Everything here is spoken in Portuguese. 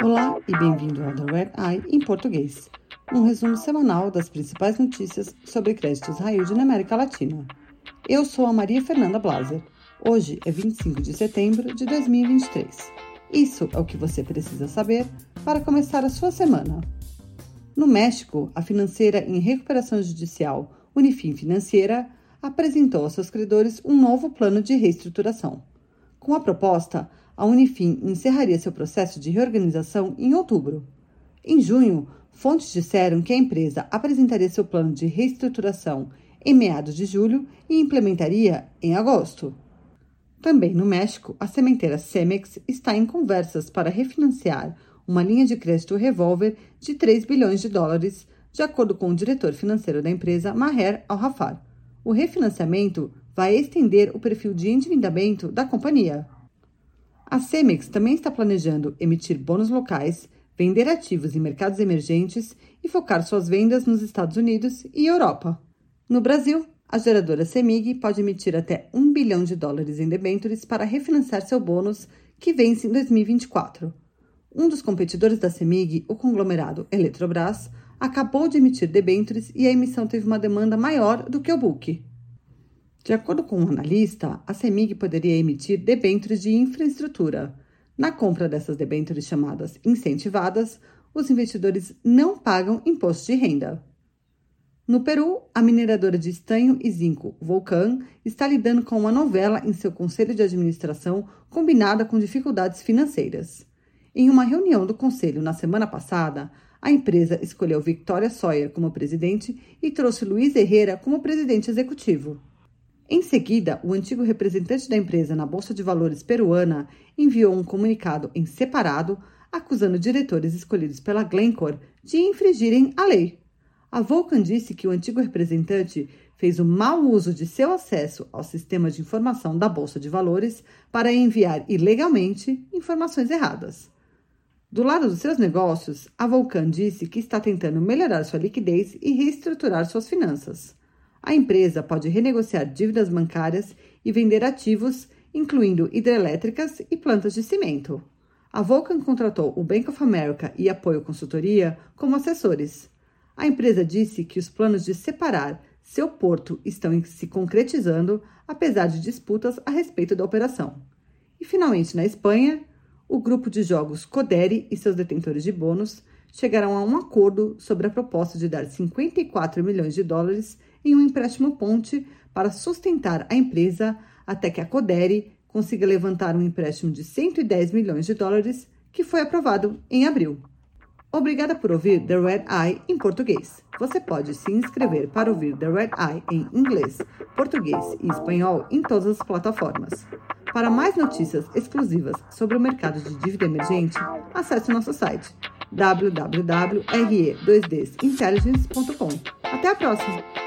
Olá e bem-vindo ao The Red Eye em português, um resumo semanal das principais notícias sobre créditos yield na América Latina. Eu sou a Maria Fernanda Blaser. Hoje é 25 de setembro de 2023. Isso é o que você precisa saber para começar a sua semana. No México, a financeira em recuperação judicial Unifin Financeira apresentou aos seus credores um novo plano de reestruturação. Com a proposta, a Unifin encerraria seu processo de reorganização em outubro. Em junho, fontes disseram que a empresa apresentaria seu plano de reestruturação em meados de julho e implementaria em agosto. Também no México, a sementeira Cemex está em conversas para refinanciar uma linha de crédito revólver de 3 bilhões de dólares, de acordo com o diretor financeiro da empresa, Maher Al-Rafar. O refinanciamento vai estender o perfil de endividamento da companhia. A Cemex também está planejando emitir bônus locais, vender ativos em mercados emergentes e focar suas vendas nos Estados Unidos e Europa. No Brasil, a geradora Semig pode emitir até 1 bilhão de dólares em debêntures para refinanciar seu bônus, que vence em 2024. Um dos competidores da Semig, o conglomerado Eletrobras, acabou de emitir debêntures e a emissão teve uma demanda maior do que o book. De acordo com um analista, a CEMIG poderia emitir debêntures de infraestrutura. Na compra dessas debêntures chamadas incentivadas, os investidores não pagam imposto de renda. No Peru, a mineradora de estanho e zinco Volcan está lidando com uma novela em seu conselho de administração combinada com dificuldades financeiras. Em uma reunião do conselho na semana passada, a empresa escolheu Victoria Sawyer como presidente e trouxe Luiz Herrera como presidente executivo. Em seguida, o antigo representante da empresa na Bolsa de Valores peruana enviou um comunicado em separado acusando diretores escolhidos pela Glencore de infringirem a lei. A Vulcan disse que o antigo representante fez o mau uso de seu acesso ao sistema de informação da Bolsa de Valores para enviar ilegalmente informações erradas. Do lado dos seus negócios, a Vulcan disse que está tentando melhorar sua liquidez e reestruturar suas finanças a empresa pode renegociar dívidas bancárias e vender ativos, incluindo hidrelétricas e plantas de cimento. A Vulcan contratou o Bank of America e Apoio Consultoria como assessores. A empresa disse que os planos de separar seu porto estão se concretizando, apesar de disputas a respeito da operação. E finalmente, na Espanha, o grupo de jogos Codere e seus detentores de bônus chegaram a um acordo sobre a proposta de dar 54 milhões de dólares em um empréstimo ponte para sustentar a empresa até que a Codere consiga levantar um empréstimo de 110 milhões de dólares, que foi aprovado em abril. Obrigada por ouvir The Red Eye em português. Você pode se inscrever para ouvir The Red Eye em inglês, português e espanhol em todas as plataformas. Para mais notícias exclusivas sobre o mercado de dívida emergente, acesse nosso site www.re2dintelligence.com. Até a próxima!